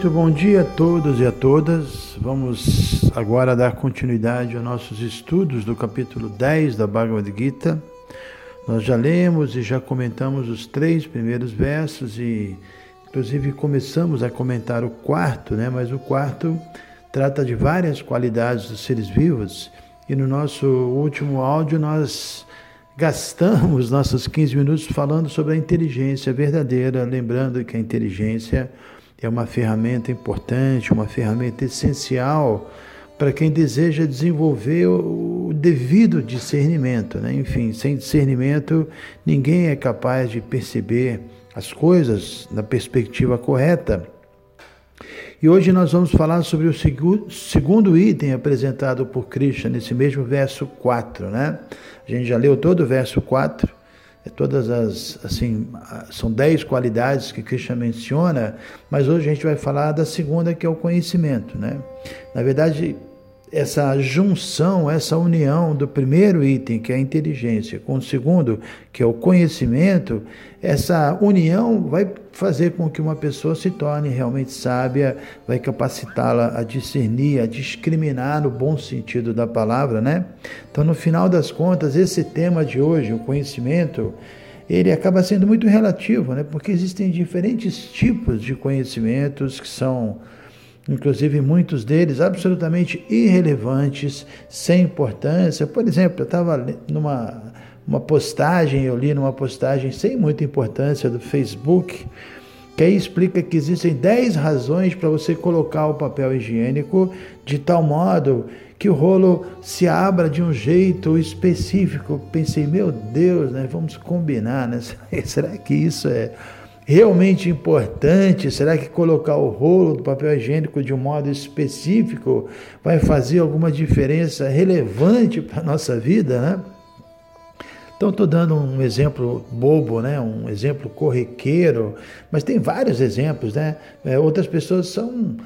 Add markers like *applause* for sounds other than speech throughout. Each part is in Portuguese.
Muito bom dia a todos e a todas. Vamos agora dar continuidade aos nossos estudos do capítulo 10 da Bhagavad Gita. Nós já lemos e já comentamos os três primeiros versos e inclusive começamos a comentar o quarto, né? Mas o quarto trata de várias qualidades dos seres vivos e no nosso último áudio nós gastamos nossos 15 minutos falando sobre a inteligência verdadeira, lembrando que a inteligência uma ferramenta importante, uma ferramenta essencial para quem deseja desenvolver o devido discernimento. Né? Enfim, sem discernimento, ninguém é capaz de perceber as coisas na perspectiva correta. E hoje nós vamos falar sobre o segundo item apresentado por Krishna nesse mesmo verso 4, né? A gente já leu todo o verso 4 é todas as, assim, são dez qualidades que Krishna menciona, mas hoje a gente vai falar da segunda, que é o conhecimento, né? Na verdade, essa junção, essa união do primeiro item, que é a inteligência, com o segundo, que é o conhecimento, essa união vai fazer com que uma pessoa se torne realmente sábia, vai capacitá-la a discernir, a discriminar no bom sentido da palavra, né? Então, no final das contas, esse tema de hoje, o conhecimento, ele acaba sendo muito relativo, né? Porque existem diferentes tipos de conhecimentos que são inclusive muitos deles absolutamente irrelevantes, sem importância. Por exemplo, eu estava numa uma postagem, eu li numa postagem sem muita importância do Facebook, que aí explica que existem 10 razões para você colocar o papel higiênico de tal modo que o rolo se abra de um jeito específico. Pensei, meu Deus, né? Vamos combinar, né? *laughs* Será que isso é realmente importante? Será que colocar o rolo do papel higiênico de um modo específico vai fazer alguma diferença relevante para a nossa vida, né? Então, estou dando um exemplo bobo, né? um exemplo corriqueiro, mas tem vários exemplos. Né? É, outras pessoas são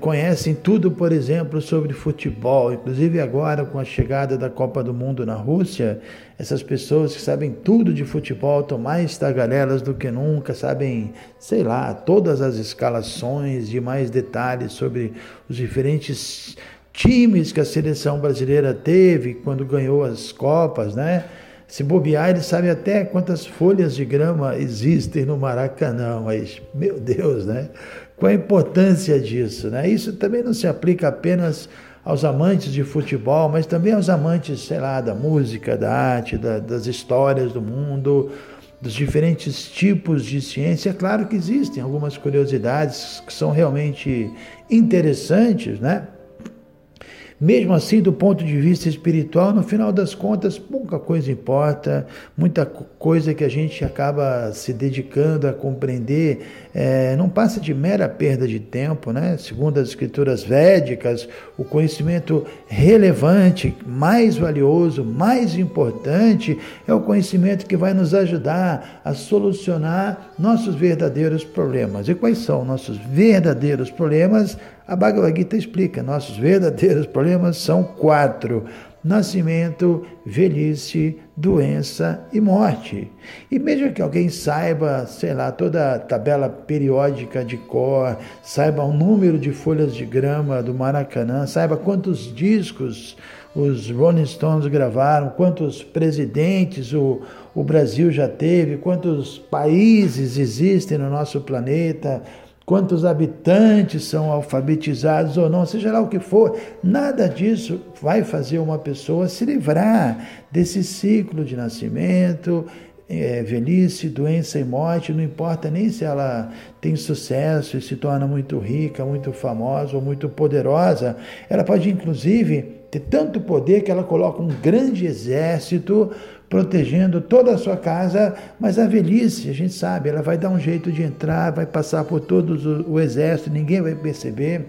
conhecem tudo, por exemplo, sobre futebol. Inclusive agora, com a chegada da Copa do Mundo na Rússia, essas pessoas que sabem tudo de futebol estão mais tagarelas do que nunca, sabem, sei lá, todas as escalações e mais detalhes sobre os diferentes times que a seleção brasileira teve quando ganhou as Copas, né? Se bobear, ele sabe até quantas folhas de grama existem no Maracanã, mas, meu Deus, né? Qual a importância disso, né? Isso também não se aplica apenas aos amantes de futebol, mas também aos amantes, sei lá, da música, da arte, da, das histórias do mundo, dos diferentes tipos de ciência. É claro que existem algumas curiosidades que são realmente interessantes, né? Mesmo assim, do ponto de vista espiritual, no final das contas, pouca coisa importa, muita coisa que a gente acaba se dedicando a compreender é, não passa de mera perda de tempo, né? Segundo as escrituras védicas, o conhecimento relevante, mais valioso, mais importante é o conhecimento que vai nos ajudar a solucionar nossos verdadeiros problemas. E quais são nossos verdadeiros problemas? A Bhagavad Gita explica: nossos verdadeiros problemas são quatro: nascimento, velhice, doença e morte. E mesmo que alguém saiba, sei lá, toda a tabela periódica de cor, saiba o número de folhas de grama do Maracanã, saiba quantos discos os Rolling Stones gravaram, quantos presidentes o, o Brasil já teve, quantos países existem no nosso planeta, quantos habitantes são alfabetizados ou não, seja lá o que for, nada disso vai fazer uma pessoa se livrar desse ciclo de nascimento, é, velhice, doença e morte, não importa nem se ela tem sucesso e se torna muito rica, muito famosa ou muito poderosa, ela pode inclusive tanto poder que ela coloca um grande exército protegendo toda a sua casa, mas a velhice, a gente sabe, ela vai dar um jeito de entrar, vai passar por todo o exército, ninguém vai perceber.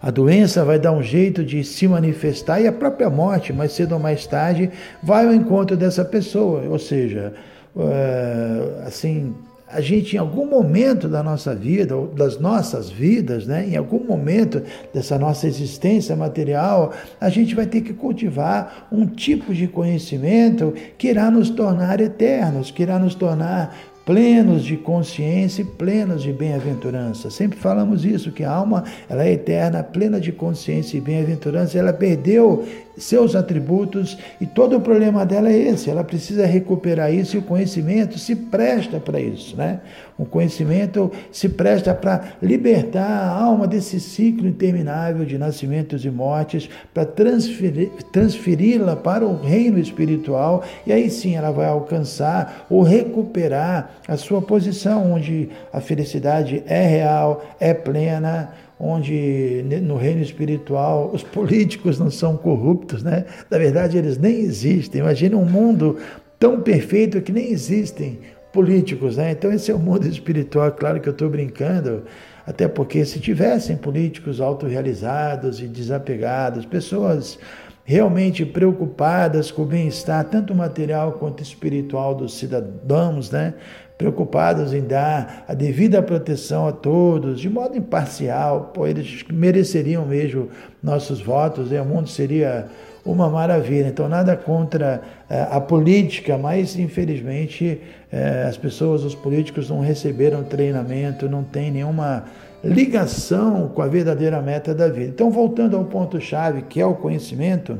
A doença vai dar um jeito de se manifestar e a própria morte, mais cedo ou mais tarde, vai ao encontro dessa pessoa. Ou seja, eh, assim, a gente em algum momento da nossa vida, ou das nossas vidas, né, em algum momento dessa nossa existência material, a gente vai ter que cultivar um tipo de conhecimento que irá nos tornar eternos, que irá nos tornar plenos de consciência e plenos de bem-aventurança. Sempre falamos isso, que a alma ela é eterna, plena de consciência e bem-aventurança. Ela perdeu seus atributos e todo o problema dela é esse. Ela precisa recuperar isso e o conhecimento se presta para isso, né? O conhecimento se presta para libertar a alma desse ciclo interminável de nascimentos e mortes, para transferi-la para o reino espiritual e aí sim ela vai alcançar ou recuperar a sua posição onde a felicidade é real, é plena onde no reino espiritual os políticos não são corruptos, né? Na verdade, eles nem existem. Imagina um mundo tão perfeito que nem existem políticos, né? Então esse é o mundo espiritual, claro que eu estou brincando, até porque se tivessem políticos autorrealizados e desapegados, pessoas realmente preocupadas com o bem-estar, tanto material quanto espiritual dos cidadãos, né? Preocupados em dar a devida proteção a todos, de modo imparcial, pois eles mereceriam mesmo nossos votos, o mundo seria uma maravilha. Então, nada contra eh, a política, mas infelizmente eh, as pessoas, os políticos não receberam treinamento, não tem nenhuma ligação com a verdadeira meta da vida. Então, voltando ao ponto-chave, que é o conhecimento.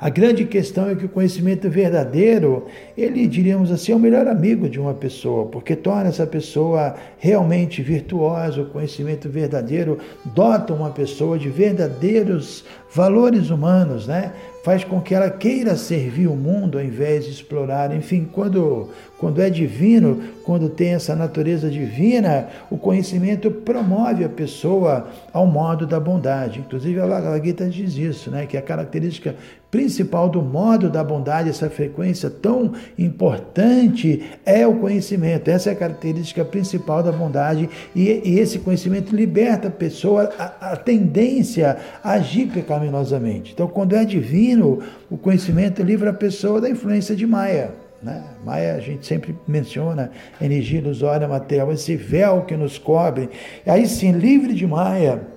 A grande questão é que o conhecimento verdadeiro, ele, diríamos assim, é o melhor amigo de uma pessoa, porque torna essa pessoa realmente virtuosa. O conhecimento verdadeiro dota uma pessoa de verdadeiros valores humanos, né? Faz com que ela queira servir o mundo ao invés de explorar. Enfim, quando, quando é divino, quando tem essa natureza divina, o conhecimento promove a pessoa ao modo da bondade. Inclusive, a Bhagavad diz isso, né? que a característica principal do modo da bondade, essa frequência tão importante, é o conhecimento. Essa é a característica principal da bondade, e, e esse conhecimento liberta a pessoa a, a tendência a agir pecaminosamente. Então, quando é divino, o conhecimento livra a pessoa da influência de Maia. Né? Maia, a gente sempre menciona energia ilusória material, esse véu que nos cobre. Aí sim, livre de Maia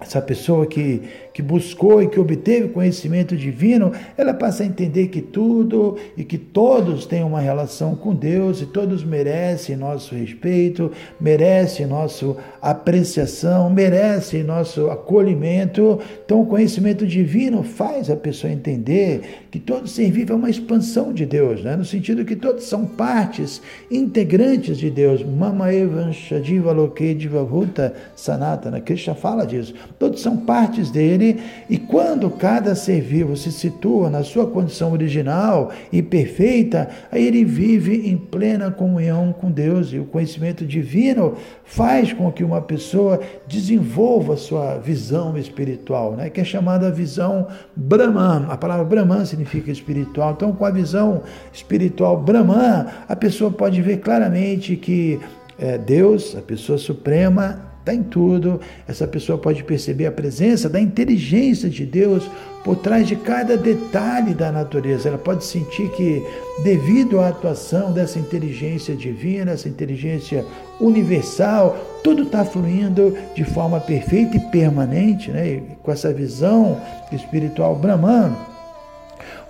essa pessoa que, que buscou e que obteve conhecimento divino, ela passa a entender que tudo e que todos têm uma relação com Deus e todos merecem nosso respeito, merecem nossa apreciação, merecem nosso acolhimento. Então, o conhecimento divino faz a pessoa entender que todo ser vivo é uma expansão de Deus, né? no sentido que todos são partes integrantes de Deus. Mama Evanshadiva Lokediva Bhuta Sanatana. Krishna fala disso todos são partes dele, e quando cada ser vivo se situa na sua condição original e perfeita, aí ele vive em plena comunhão com Deus, e o conhecimento divino faz com que uma pessoa desenvolva sua visão espiritual, né? que é chamada visão Brahman. A palavra Brahman significa espiritual. Então, com a visão espiritual Brahman, a pessoa pode ver claramente que é, Deus, a pessoa suprema, está em tudo. Essa pessoa pode perceber a presença da inteligência de Deus por trás de cada detalhe da natureza. Ela pode sentir que, devido à atuação dessa inteligência divina, essa inteligência universal, tudo está fluindo de forma perfeita e permanente, né? E com essa visão espiritual Brahman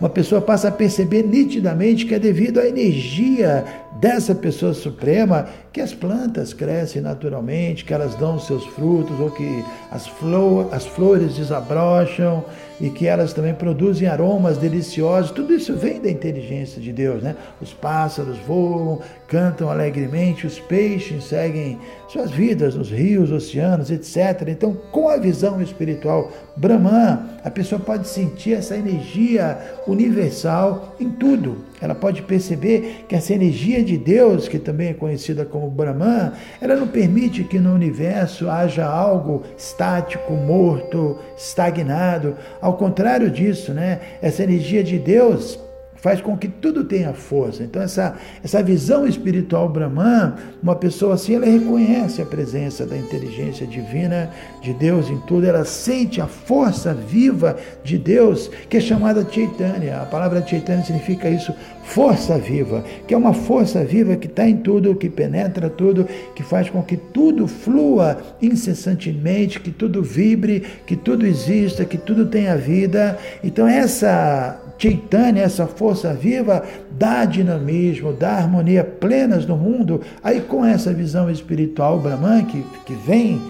uma pessoa passa a perceber nitidamente que é devido à energia dessa pessoa suprema que as plantas crescem naturalmente, que elas dão seus frutos, ou que as, flor, as flores desabrocham e que elas também produzem aromas deliciosos. Tudo isso vem da inteligência de Deus, né? Os pássaros voam, cantam alegremente, os peixes seguem suas vidas nos rios, oceanos, etc. Então, com a visão espiritual Brahman, a pessoa pode sentir essa energia universal em tudo ela pode perceber que essa energia de Deus, que também é conhecida como Brahman, ela não permite que no universo haja algo estático, morto, estagnado. Ao contrário disso, né? Essa energia de Deus faz com que tudo tenha força. Então, essa, essa visão espiritual Brahman, uma pessoa assim, ela reconhece a presença da inteligência divina de Deus em tudo, ela sente a força viva de Deus, que é chamada Chaitanya. A palavra Chaitanya significa isso, força viva, que é uma força viva que está em tudo, que penetra tudo, que faz com que tudo flua incessantemente, que tudo vibre, que tudo exista, que tudo tenha vida. Então, essa Chaitanya, essa força viva, dá dinamismo, dá harmonia plenas no mundo. Aí, com essa visão espiritual Brahman, que, que vem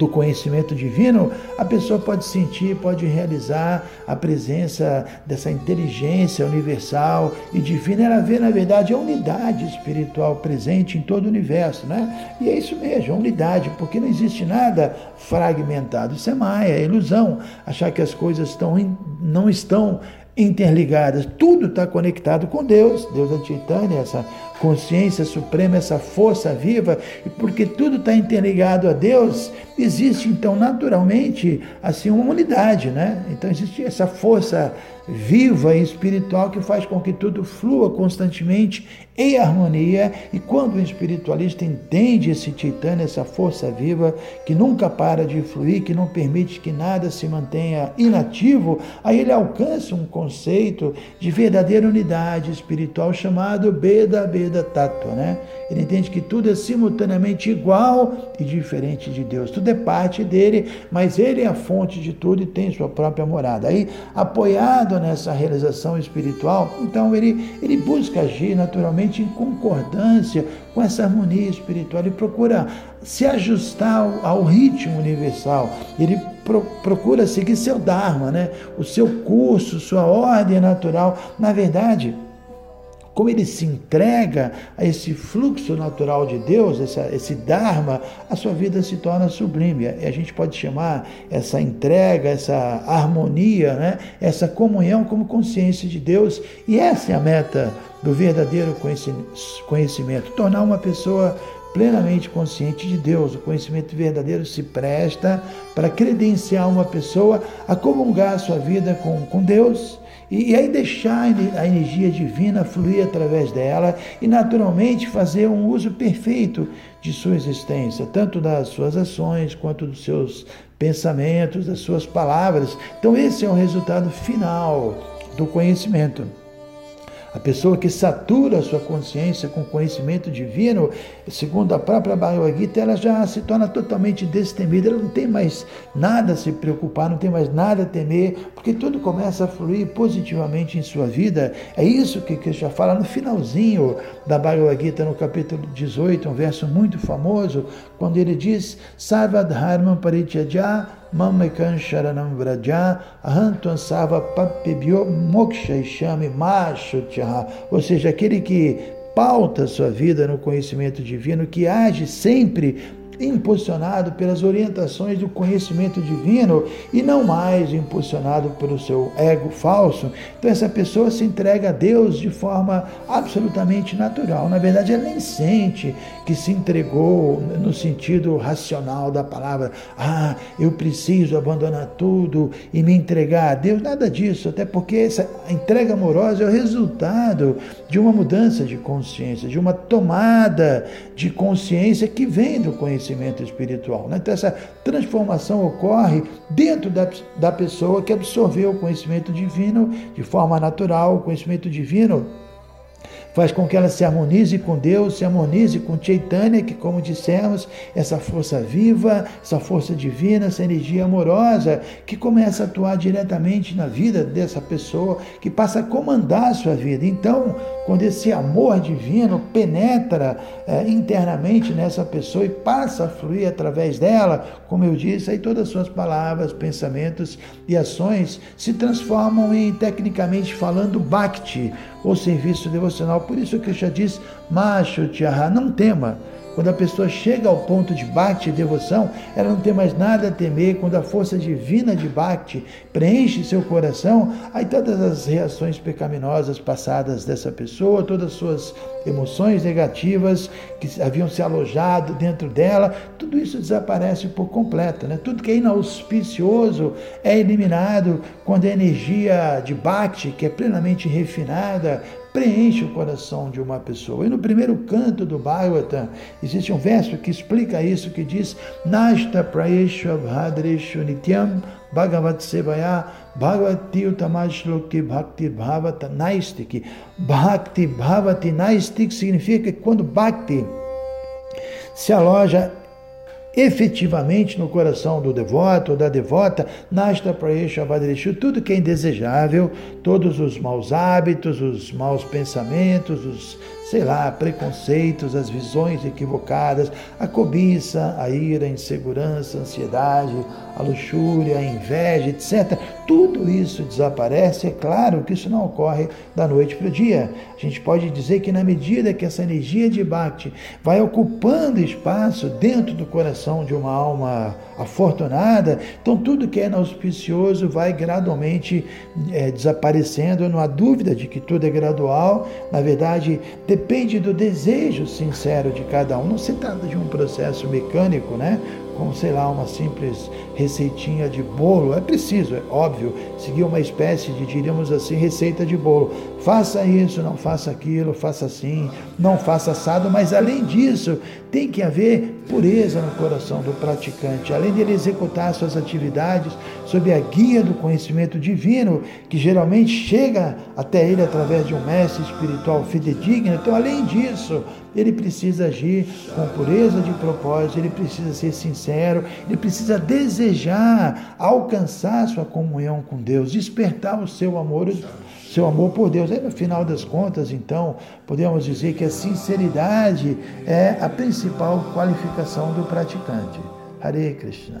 do conhecimento divino, a pessoa pode sentir, pode realizar a presença dessa inteligência universal e divina. Ela vê, na verdade, a unidade espiritual presente em todo o universo, né? E é isso mesmo, a unidade, porque não existe nada fragmentado. Isso é maia, é ilusão, achar que as coisas estão, não estão interligadas. Tudo está conectado com Deus. Deus é Chaitanya, essa consciência suprema, essa força viva. E porque tudo está interligado a Deus, existe então naturalmente assim uma unidade, né? Então existe essa força viva e espiritual que faz com que tudo flua constantemente em harmonia. E quando o espiritualista entende esse titânio, essa força viva que nunca para de fluir, que não permite que nada se mantenha inativo, aí ele alcança um conceito de verdadeira unidade espiritual chamado Beda Beda Tattva, né? Ele entende que tudo é simultaneamente igual e diferente de Deus. Tudo é parte dele, mas ele é a fonte de tudo e tem sua própria morada. Aí, apoiado nessa realização espiritual, então ele, ele busca agir naturalmente em concordância com essa harmonia espiritual. Ele procura se ajustar ao, ritmo universal. Ele pro, procura seguir seu Dharma, né? o seu curso, sua ordem natural. Na verdade, como ele se entrega a esse fluxo natural de Deus, essa, esse Dharma, a sua vida se torna sublime. E a gente pode chamar essa entrega, essa harmonia, né? essa comunhão como consciência de Deus. E essa é a meta do verdadeiro conhecimento tornar uma pessoa plenamente consciente de Deus. O conhecimento verdadeiro se presta para credenciar uma pessoa a comungar a sua vida com, com Deus e, e aí deixar a energia divina fluir através dela e naturalmente fazer um uso perfeito de sua existência, tanto das suas ações quanto dos seus pensamentos, das suas palavras. Então esse é o resultado final do conhecimento. A pessoa que satura a sua consciência com conhecimento divino, segundo a própria Bhagavad Gita, ela já se torna totalmente destemida, ela não tem mais nada a se preocupar, não tem mais nada a temer, porque tudo começa a fluir positivamente em sua vida. É isso que Krishna fala no finalzinho da Bhagavad Gita, no capítulo 18, um verso muito famoso, quando ele diz: Sarvadharman Parityajya Mamakan Sharanam Vraja Ahantuan Sava Papibyo Moksha Shami Mashutyaha. Ou seja, aquele que pauta sua vida no conhecimento divino, que age sempre impulsionado pelas orientações do conhecimento divino e não mais impulsionado pelo seu ego falso. Então essa pessoa se entrega a Deus de forma absolutamente natural. Na verdade, ela nem sente que se entregou no sentido racional da palavra. Ah, eu preciso abandonar tudo e me entregar a Deus. Nada disso, até porque essa entrega amorosa é o resultado de uma mudança de consciência, de uma tomada de consciência que vem do conhecimento espiritual. Né? Então, essa transformação ocorre dentro da, da pessoa que absorveu o conhecimento divino de forma natural, o conhecimento divino faz com que ela se harmonize com Deus, se harmonize com Chaitanya, que, como dissemos, essa força viva, essa força divina, essa energia amorosa, que começa a atuar diretamente na vida dessa pessoa, que passa a comandar a sua vida. Então, quando esse amor divino penetra é, internamente nessa pessoa e passa a fluir através dela, como eu disse, aí todas as suas palavras, pensamentos e ações se transformam em, tecnicamente falando, bhakti, ou serviço devocional. Por isso que já diz, macho tiaha, não tema, Quando a pessoa chega ao ponto de Bhakti, devoção, ela não tem mais nada a temer. Quando a força divina de Bhakti preenche seu coração, aí todas as reações pecaminosas passadas dessa pessoa, todas as suas emoções negativas que haviam se alojado dentro dela, tudo isso desaparece por completo. Né? Tudo que é inauspicioso é eliminado quando a energia de Bhakti, que é plenamente refinada, preenche o coração de uma pessoa. E no primeiro canto do Bhagavatam existe um verso que explica isso, que diz Nashta Prayesha Bhadreshu Nityam Bhagavat Sevaya Bhagavati Utamashloki Bhakti Bhavata Naistik. Bhakti Bhavati Naistik significa que quando Bhakti se aloja efetivamente no coração do devoto ou da devota, Nasta Prayesha Vadreshu, tudo que é indesejável, todos os maus hábitos, os maus pensamentos, os sei lá, preconceitos, as visões equivocadas, a cobiça, a ira, a insegurança, a ansiedade, a luxúria, a inveja, etc. Tudo isso desaparece. É claro que isso não ocorre da noite para o dia. A gente pode dizer que na medida que essa energia de Bhakti vai ocupando espaço dentro do coração de uma alma afortunada, então tudo que é inauspicioso vai gradualmente é, desaparecendo. Não há dúvida de que tudo é gradual. Na verdade, do desejo sincero de cada um. Não se trata de um processo mecânico, né? Como, sei lá, uma simples receitinha de bolo. É preciso, é óbvio, seguir uma espécie de, diríamos assim, receita de bolo. Faça isso, não faça aquilo, faça assim, não faça assado, mas além disso, tem que haver pureza no coração do praticante. Além de ele executar suas atividades sob a guia do conhecimento divino, que geralmente chega até ele através de um mestre espiritual fidedigno. Então, além disso, ele precisa agir com pureza de propósito, ele precisa ser sincero, ele precisa desejar alcançar sua comunhão com Deus, despertar o seu amor, seu amor por Deus. Aí no final das contas, então, podemos dizer que a sinceridade é a principal qualificação do praticante. Hare Krishna.